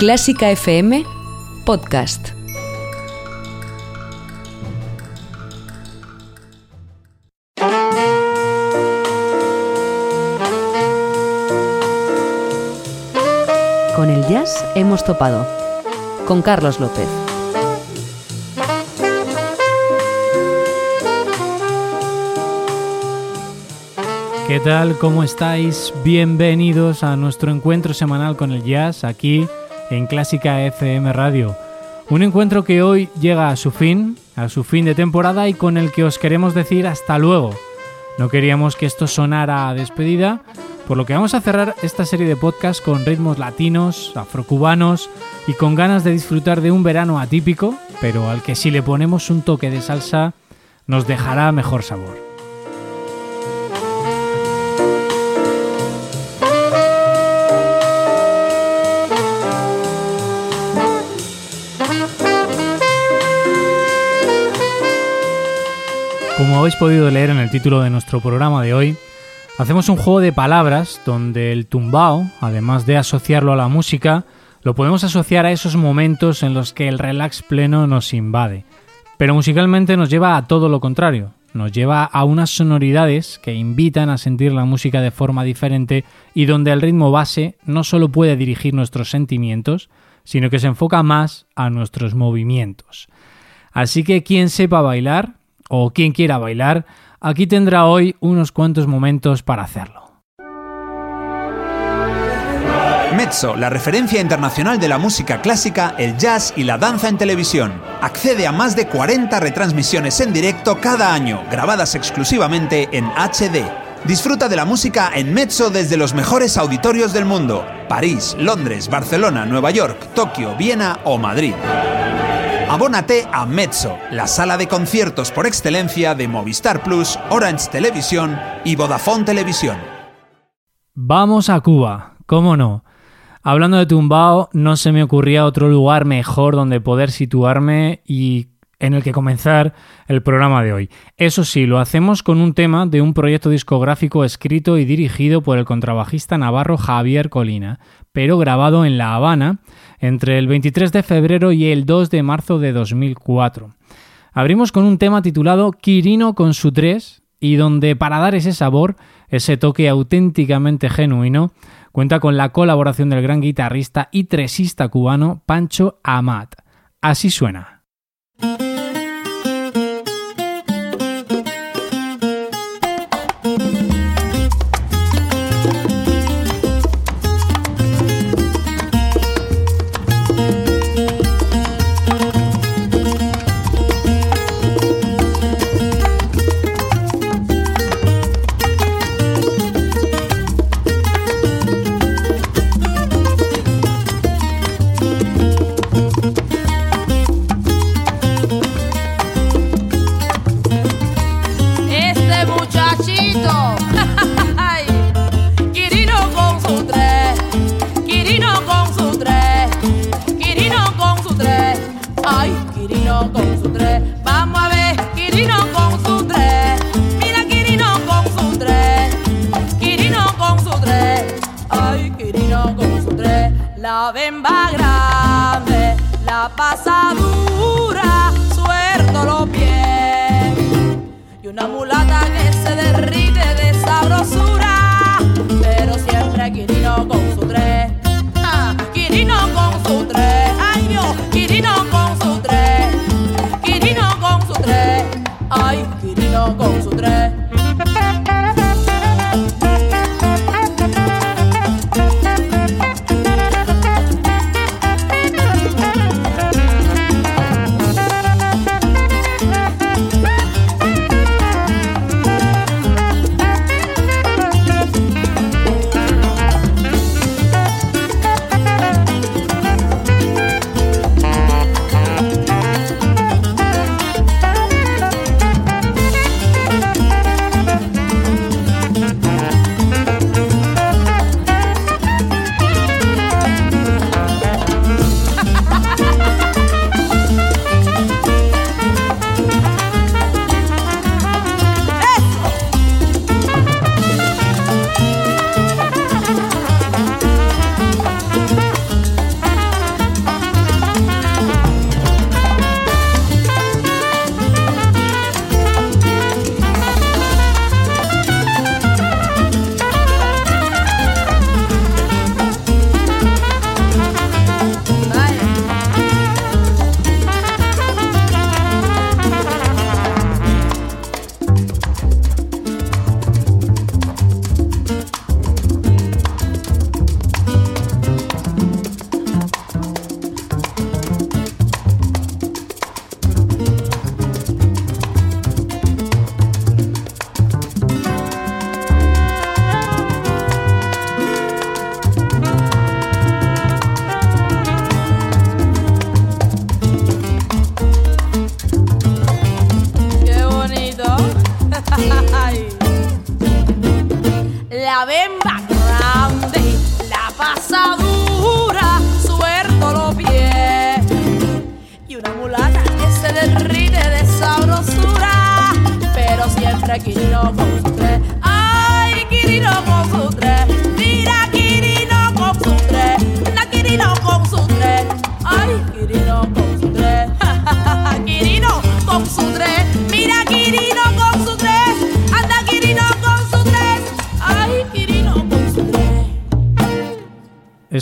Clásica FM Podcast. Con el jazz hemos topado. Con Carlos López. ¿Qué tal? ¿Cómo estáis? Bienvenidos a nuestro encuentro semanal con el jazz aquí en Clásica FM Radio. Un encuentro que hoy llega a su fin, a su fin de temporada y con el que os queremos decir hasta luego. No queríamos que esto sonara a despedida, por lo que vamos a cerrar esta serie de podcasts con ritmos latinos, afrocubanos y con ganas de disfrutar de un verano atípico, pero al que si le ponemos un toque de salsa nos dejará mejor sabor. Como habéis podido leer en el título de nuestro programa de hoy, hacemos un juego de palabras donde el tumbao, además de asociarlo a la música, lo podemos asociar a esos momentos en los que el relax pleno nos invade. Pero musicalmente nos lleva a todo lo contrario, nos lleva a unas sonoridades que invitan a sentir la música de forma diferente y donde el ritmo base no solo puede dirigir nuestros sentimientos, sino que se enfoca más a nuestros movimientos. Así que quien sepa bailar, o quien quiera bailar, aquí tendrá hoy unos cuantos momentos para hacerlo. Mezzo, la referencia internacional de la música clásica, el jazz y la danza en televisión. Accede a más de 40 retransmisiones en directo cada año, grabadas exclusivamente en HD. Disfruta de la música en Mezzo desde los mejores auditorios del mundo. París, Londres, Barcelona, Nueva York, Tokio, Viena o Madrid. Abónate a Mezzo, la sala de conciertos por excelencia de Movistar Plus, Orange Televisión y Vodafone Televisión. Vamos a Cuba, cómo no. Hablando de tumbao, no se me ocurría otro lugar mejor donde poder situarme y en el que comenzar el programa de hoy. Eso sí, lo hacemos con un tema de un proyecto discográfico escrito y dirigido por el contrabajista navarro Javier Colina, pero grabado en La Habana entre el 23 de febrero y el 2 de marzo de 2004. Abrimos con un tema titulado Quirino con su 3 y donde para dar ese sabor, ese toque auténticamente genuino, cuenta con la colaboración del gran guitarrista y tresista cubano Pancho Amat. Así suena. Quirino con su tres, Quirino con su tres, Quirino con su tres. Ay, Quirino con su tres. Vamos a ver, Quirino con su tres. Mira, Quirino con su tres, Quirino con su tres. Ay, Quirino con su tres. La bemba grande, la pasadura. La mulata que se derrite de sabrosura.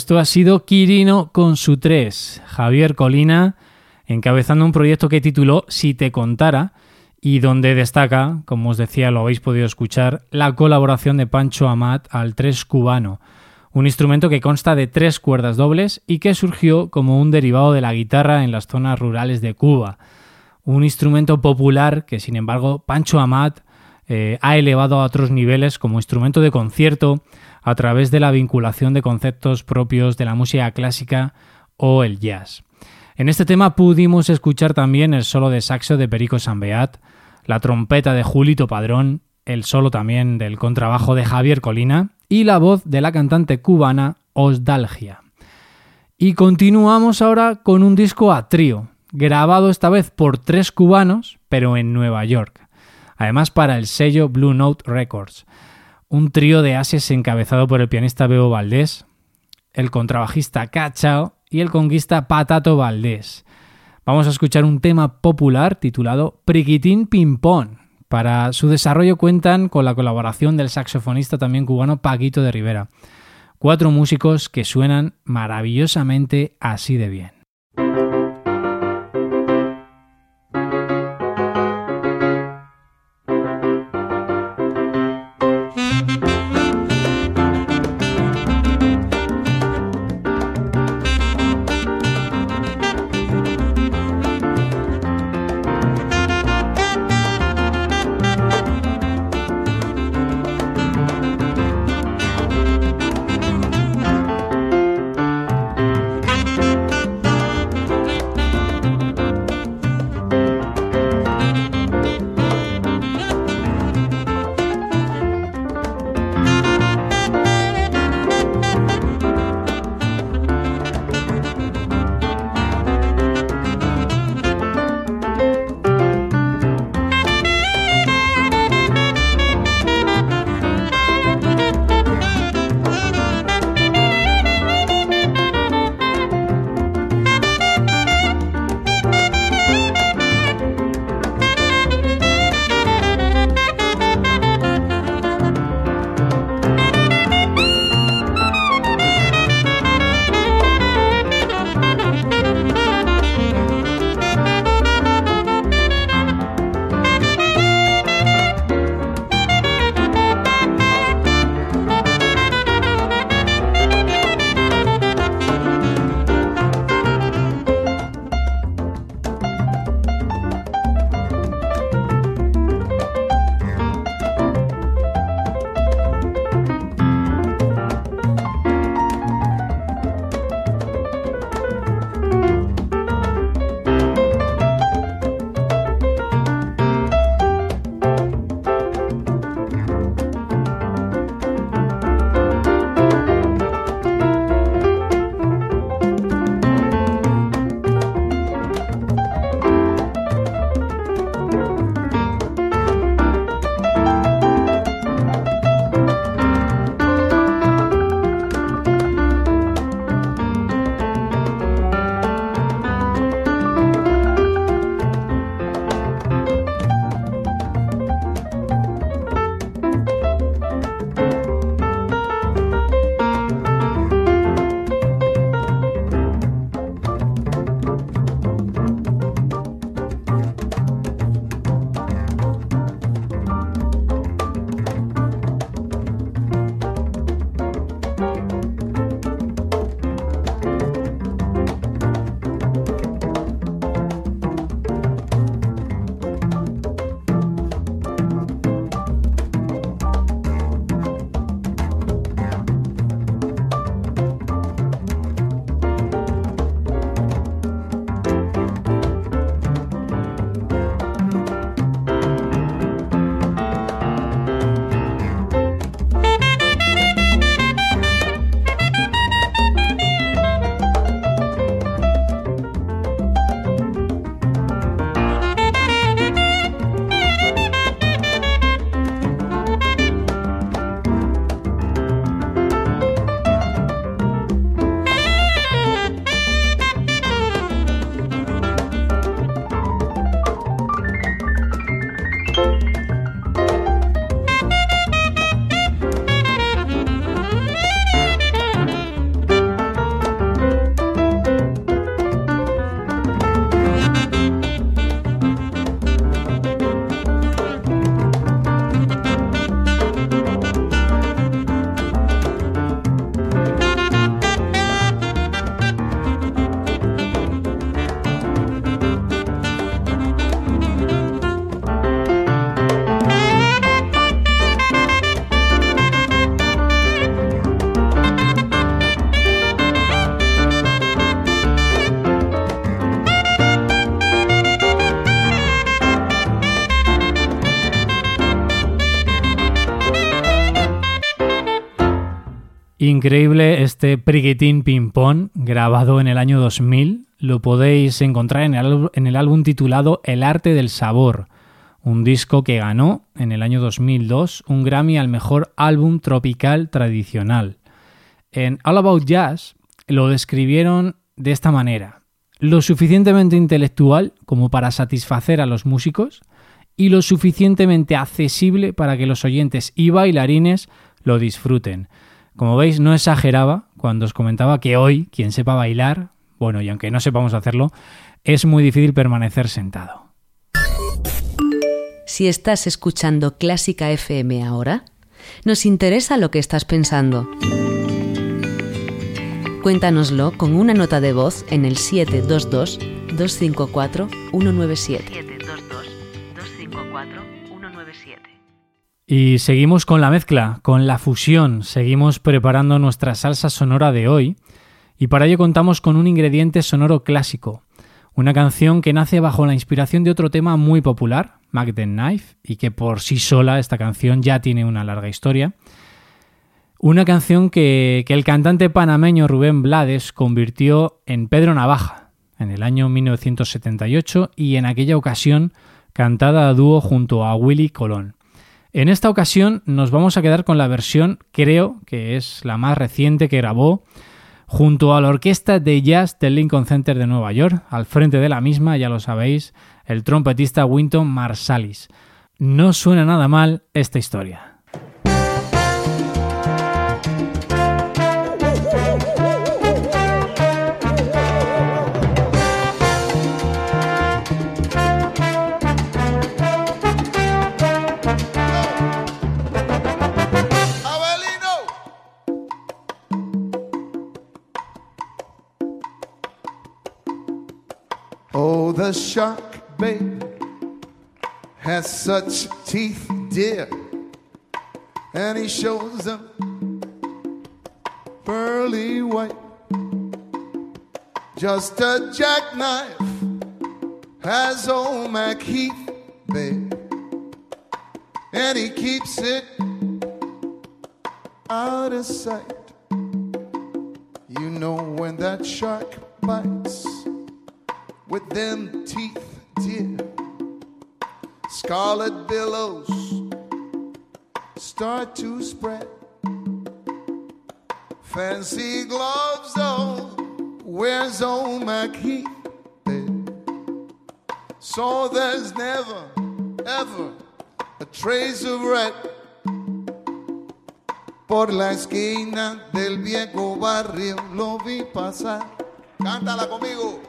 Esto ha sido Quirino con su 3, Javier Colina, encabezando un proyecto que tituló Si te contara y donde destaca, como os decía, lo habéis podido escuchar, la colaboración de Pancho Amat al 3 cubano, un instrumento que consta de tres cuerdas dobles y que surgió como un derivado de la guitarra en las zonas rurales de Cuba. Un instrumento popular que, sin embargo, Pancho Amat eh, ha elevado a otros niveles como instrumento de concierto a través de la vinculación de conceptos propios de la música clásica o el jazz. En este tema pudimos escuchar también el solo de saxo de Perico Sambeat, la trompeta de Julito Padrón, el solo también del contrabajo de Javier Colina y la voz de la cantante cubana Osdalgia. Y continuamos ahora con un disco a trío, grabado esta vez por tres cubanos, pero en Nueva York, además para el sello Blue Note Records. Un trío de ases encabezado por el pianista Bebo Valdés, el contrabajista Cachao y el conquista Patato Valdés. Vamos a escuchar un tema popular titulado Priquitín Pimpón. Para su desarrollo cuentan con la colaboración del saxofonista también cubano Paquito de Rivera. Cuatro músicos que suenan maravillosamente así de bien. Increíble este Priquitín Ping Pong, grabado en el año 2000. Lo podéis encontrar en el, en el álbum titulado El arte del sabor, un disco que ganó en el año 2002 un Grammy al mejor álbum tropical tradicional. En All About Jazz lo describieron de esta manera. Lo suficientemente intelectual como para satisfacer a los músicos y lo suficientemente accesible para que los oyentes y bailarines lo disfruten. Como veis, no exageraba cuando os comentaba que hoy, quien sepa bailar, bueno, y aunque no sepamos hacerlo, es muy difícil permanecer sentado. Si estás escuchando Clásica FM ahora, nos interesa lo que estás pensando. Cuéntanoslo con una nota de voz en el 722-254-197. Y seguimos con la mezcla, con la fusión, seguimos preparando nuestra salsa sonora de hoy y para ello contamos con un ingrediente sonoro clásico, una canción que nace bajo la inspiración de otro tema muy popular, Magden Knife, y que por sí sola esta canción ya tiene una larga historia. Una canción que, que el cantante panameño Rubén Blades convirtió en Pedro Navaja en el año 1978 y en aquella ocasión cantada a dúo junto a Willy Colón. En esta ocasión nos vamos a quedar con la versión, creo que es la más reciente que grabó, junto a la orquesta de jazz del Lincoln Center de Nueva York, al frente de la misma, ya lo sabéis, el trompetista Winton Marsalis. No suena nada mal esta historia. The shark, babe, has such teeth, dear, and he shows them pearly white. Just a jackknife has old Mac Heath, babe, and he keeps it out of sight. You know when that shark bites with them teeth, dear. Scarlet billows start to spread. Fancy gloves on, where's old Mac Heath? So there's never, ever a trace of red. Por la esquina del viejo barrio lo vi pasar. Cántala conmigo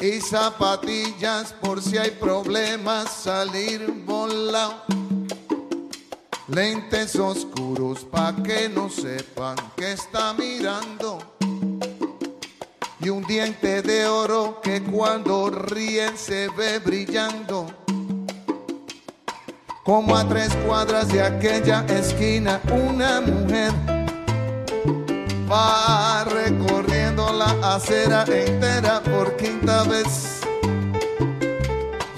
y zapatillas por si hay problemas salir volado. Lentes oscuros pa' que no sepan que está mirando. Y un diente de oro que cuando ríen se ve brillando. Como a tres cuadras de aquella esquina, una mujer va recorriendo la acera entera por quinta vez.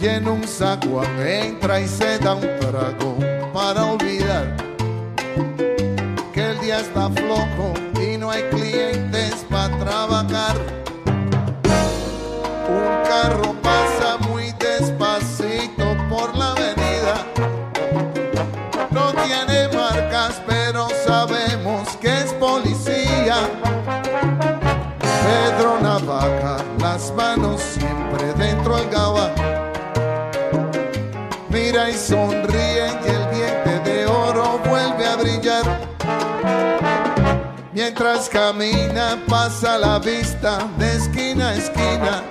Y en un saco entra y se da un trago para olvidar que el día está flojo y no hay clientes para trabajar. Mientras camina pasa la vista de esquina a esquina.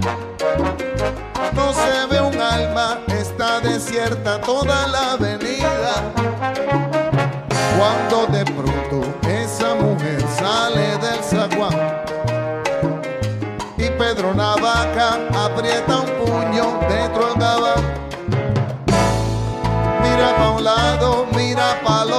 No se ve un alma, está desierta toda la avenida. Cuando de pronto esa mujer sale del zaguán y Pedro Navaja aprieta un puño dentro del gabán. Mira pa' un lado, mira pa' el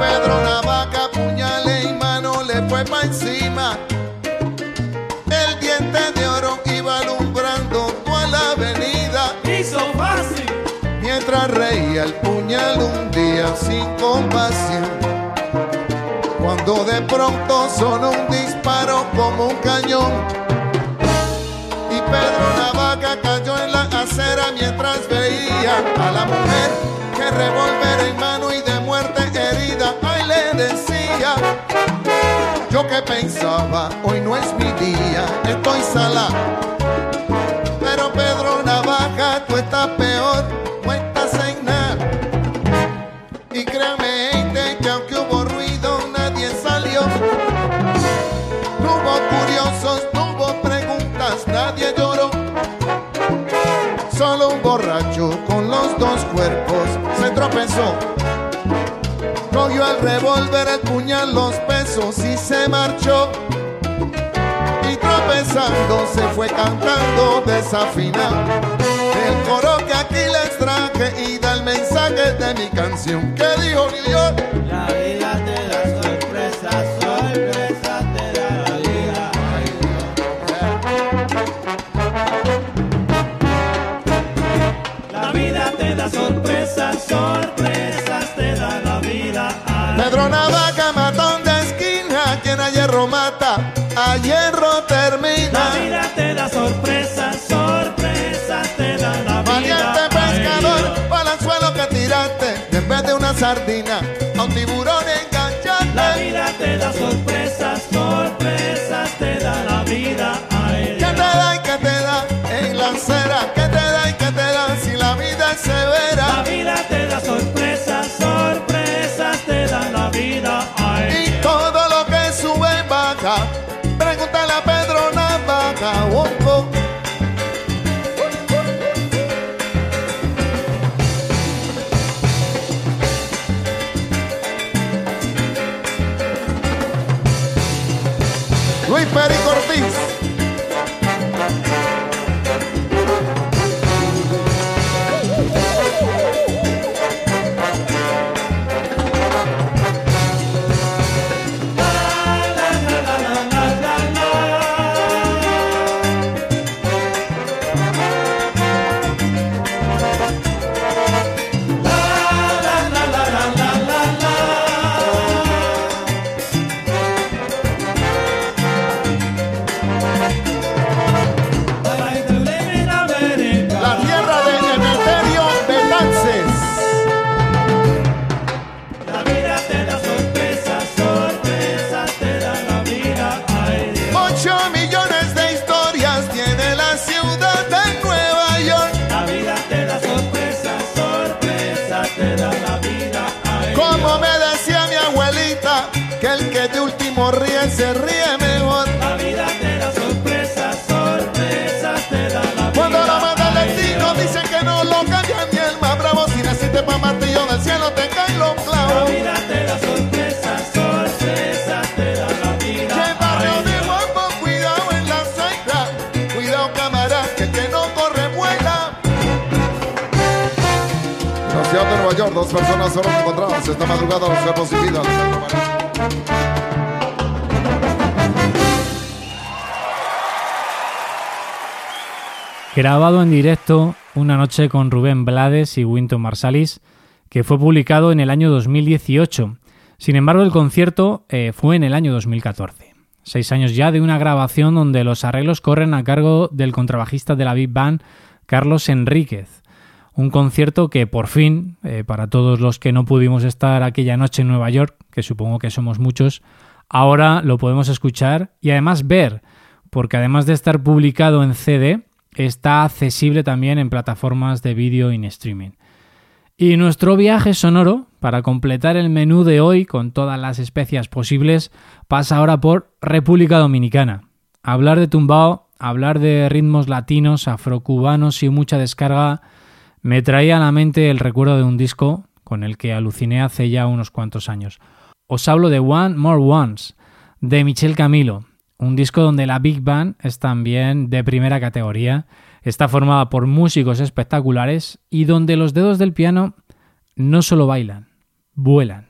Pedro Navaja, puñale y mano le fue pa' encima. El diente de oro iba alumbrando toda la avenida. Hizo fácil. Mientras reía el puñal un día sin compasión. Cuando de pronto sonó un disparo como un cañón. Y Pedro Navaja cayó en la acera mientras veía a la mujer que revólver en mano Que pensaba, hoy no es mi día, estoy sala. Pero Pedro Navaja, tú estás peor, no estás en. Y créame, gente, que aunque hubo ruido, nadie salió. Hubo curiosos, hubo preguntas, nadie lloró. Solo un borracho con los dos cuerpos se tropezó. Cogió el revólver, el puñal, los pesos y se marchó. Y tropezando se fue cantando desafinado. El coro que aquí les traje y da el mensaje de mi canción. ¿Qué dijo New a hierro termina. La vida te da sorpresas, sorpresas te da la vida. Valiente pescador, balanzuelo que tiraste, y en vez de una sardina, a un tiburón La enganchaste. vida te da sorpresas, sorpresas te da la vida. Ay, ¿Qué te da y qué te da en la acera? ¿Qué te da y qué te da si la vida es La severa? Luis Perico de último ríe se ríe mejor. la vida te da sorpresas, sorpresas te da la vida. Cuando lo manda el destino, dicen que no lo cambia ni el más bravo. Si naciste pa' martillo del cielo, te caen los La clavos. vida te da sorpresas, sorpresas te da la vida. Que el barrio Ay, de Guapo, cuidado en la zaira. Cuidado, camarada, que el que no corre vuela. En la ciudad de Nueva York, dos personas fueron encontradas esta madrugada los cuerpos sin vida. Grabado en directo una noche con Rubén Blades y Winton Marsalis, que fue publicado en el año 2018. Sin embargo, el concierto eh, fue en el año 2014. seis años ya de una grabación donde los arreglos corren a cargo del contrabajista de la Big Band, Carlos Enríquez. Un concierto que por fin, eh, para todos los que no pudimos estar aquella noche en Nueva York, que supongo que somos muchos, ahora lo podemos escuchar y además ver, porque además de estar publicado en CD, está accesible también en plataformas de vídeo en streaming. Y nuestro viaje sonoro, para completar el menú de hoy con todas las especias posibles, pasa ahora por República Dominicana. Hablar de tumbao, hablar de ritmos latinos, afrocubanos y mucha descarga me traía a la mente el recuerdo de un disco con el que aluciné hace ya unos cuantos años. Os hablo de One More Ones, de Michel Camilo, un disco donde la Big Band es también de primera categoría, está formada por músicos espectaculares y donde los dedos del piano no solo bailan, vuelan.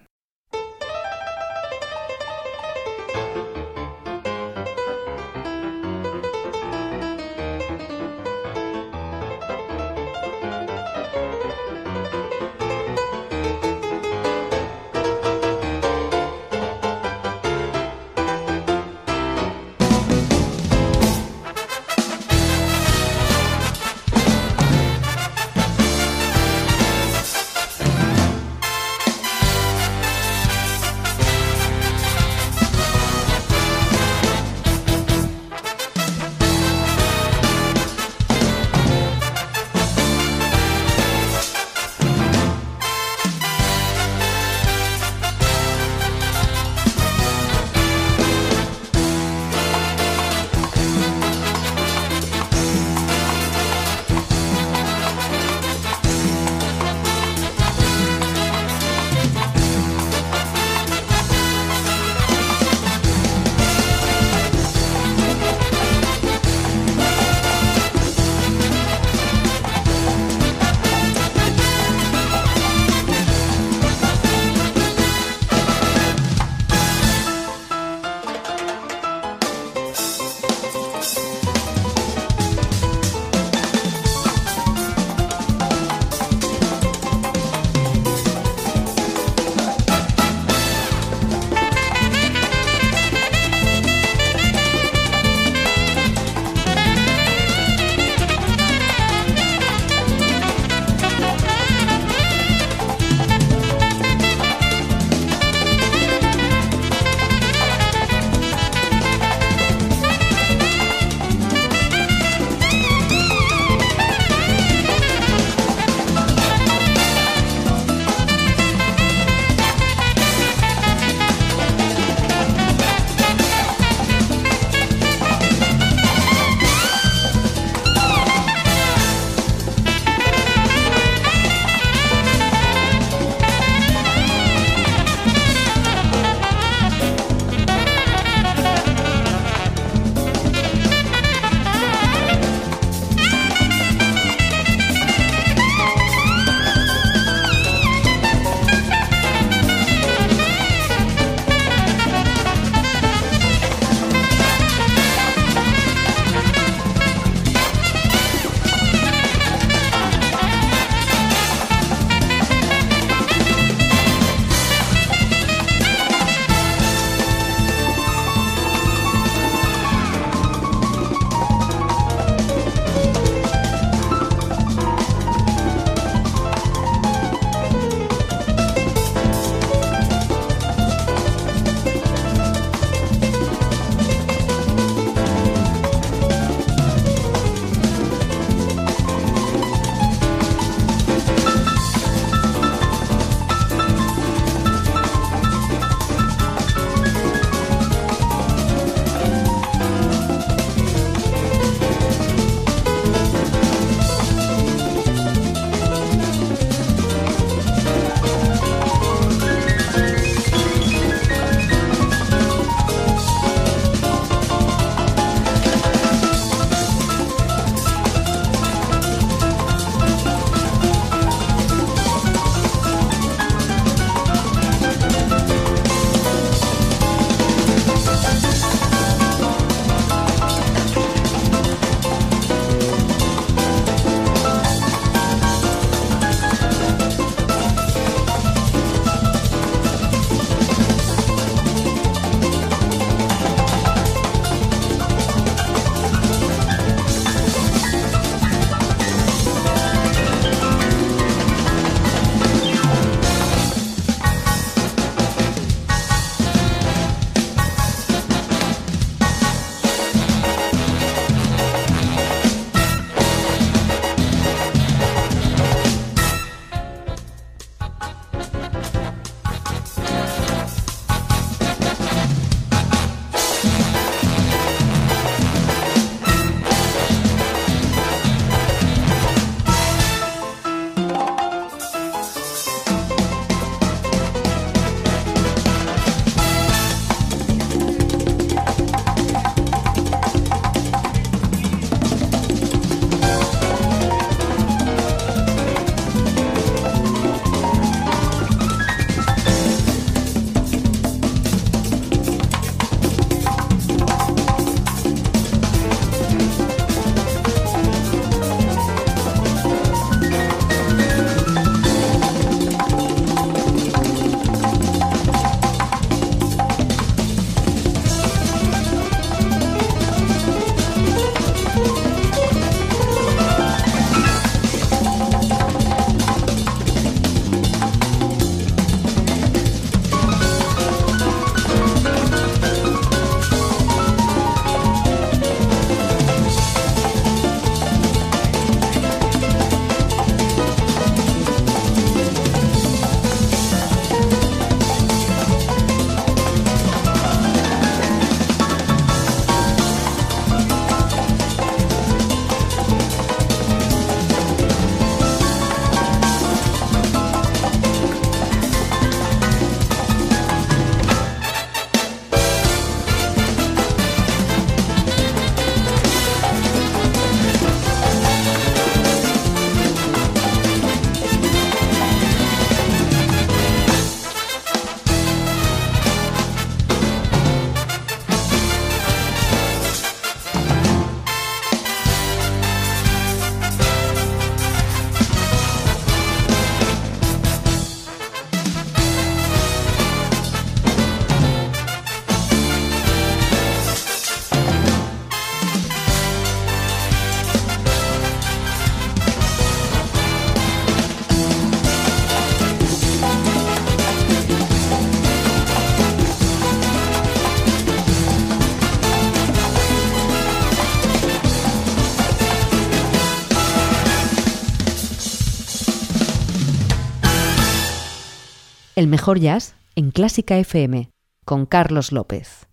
El mejor jazz en Clásica FM con Carlos López.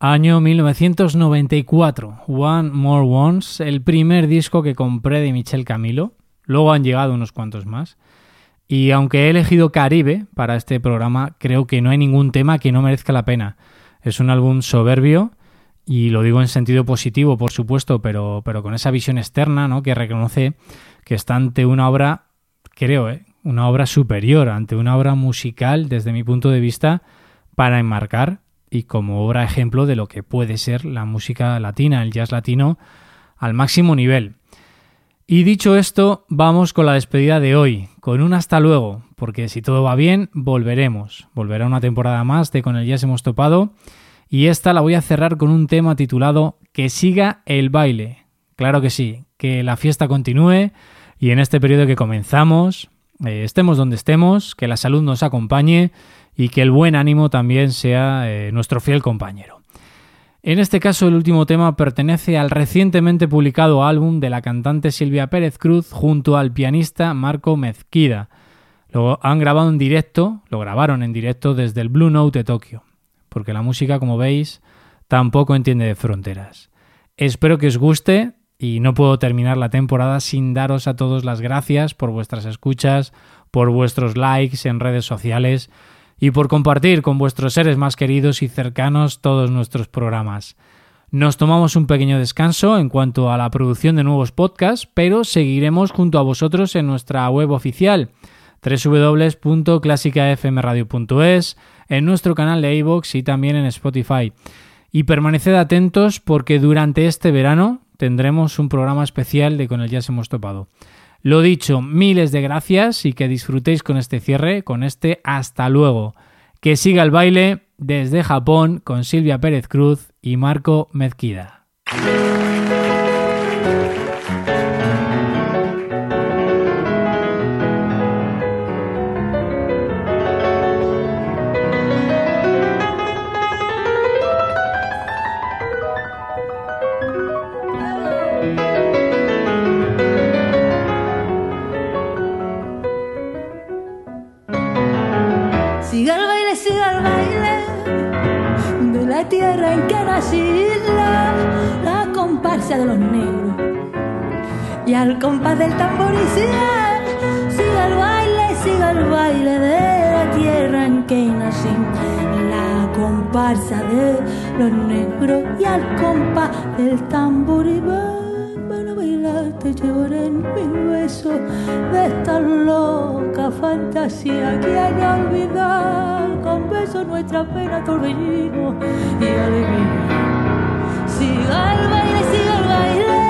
Año 1994, One More Once, el primer disco que compré de Michel Camilo. Luego han llegado unos cuantos más. Y aunque he elegido Caribe para este programa, creo que no hay ningún tema que no merezca la pena. Es un álbum soberbio y lo digo en sentido positivo, por supuesto, pero, pero con esa visión externa, ¿no? Que reconoce que está ante una obra, creo, ¿eh? Una obra superior, ante una obra musical, desde mi punto de vista, para enmarcar y como obra ejemplo de lo que puede ser la música latina, el jazz latino, al máximo nivel. Y dicho esto, vamos con la despedida de hoy, con un hasta luego, porque si todo va bien, volveremos. Volverá una temporada más de Con el Jazz hemos topado y esta la voy a cerrar con un tema titulado Que siga el baile. Claro que sí, que la fiesta continúe y en este periodo que comenzamos, eh, estemos donde estemos, que la salud nos acompañe y que el buen ánimo también sea eh, nuestro fiel compañero. En este caso, el último tema pertenece al recientemente publicado álbum de la cantante Silvia Pérez Cruz junto al pianista Marco Mezquida. Lo han grabado en directo, lo grabaron en directo desde el Blue Note de Tokio porque la música, como veis, tampoco entiende de fronteras. Espero que os guste y no puedo terminar la temporada sin daros a todos las gracias por vuestras escuchas, por vuestros likes en redes sociales y por compartir con vuestros seres más queridos y cercanos todos nuestros programas. Nos tomamos un pequeño descanso en cuanto a la producción de nuevos podcasts, pero seguiremos junto a vosotros en nuestra web oficial www.clásicafmradio.es, en nuestro canal de iVoox y también en Spotify. Y permaneced atentos porque durante este verano tendremos un programa especial de Con el Jazz hemos topado. Lo dicho, miles de gracias y que disfrutéis con este cierre, con este hasta luego. Que siga el baile desde Japón con Silvia Pérez Cruz y Marco Mezquida. Tierra en que nací, la, comparsa de los negros. Y al compás del tambor y siga, siga el baile, siga el baile de la tierra en que nací, la comparsa de los negros. Y al compás del tambor te llevaré en mi beso de esta loca fantasía que hay que olvidar con besos nuestra pena, torbellino y alegría. Siga el baile, siga el baile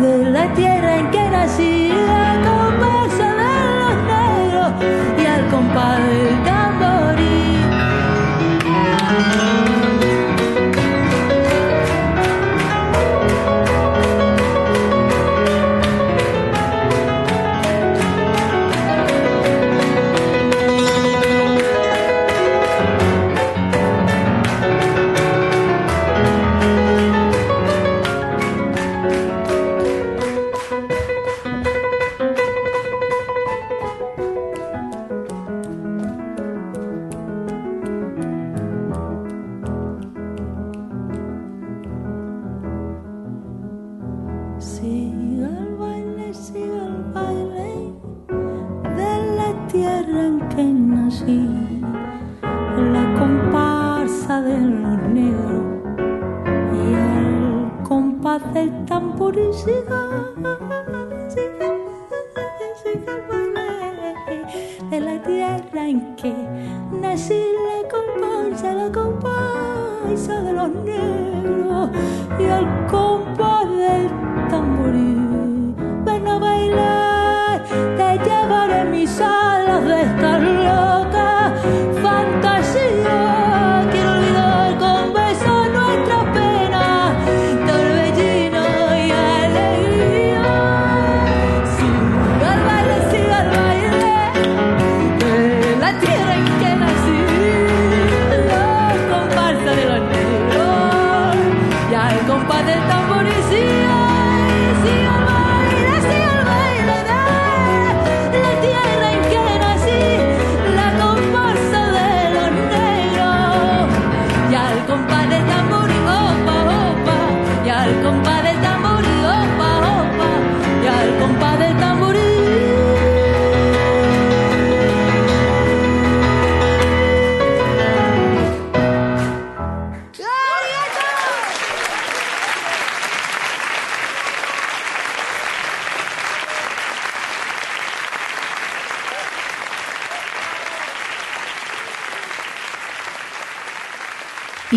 de la tierra en que nací, la conversa de los negros y al compás del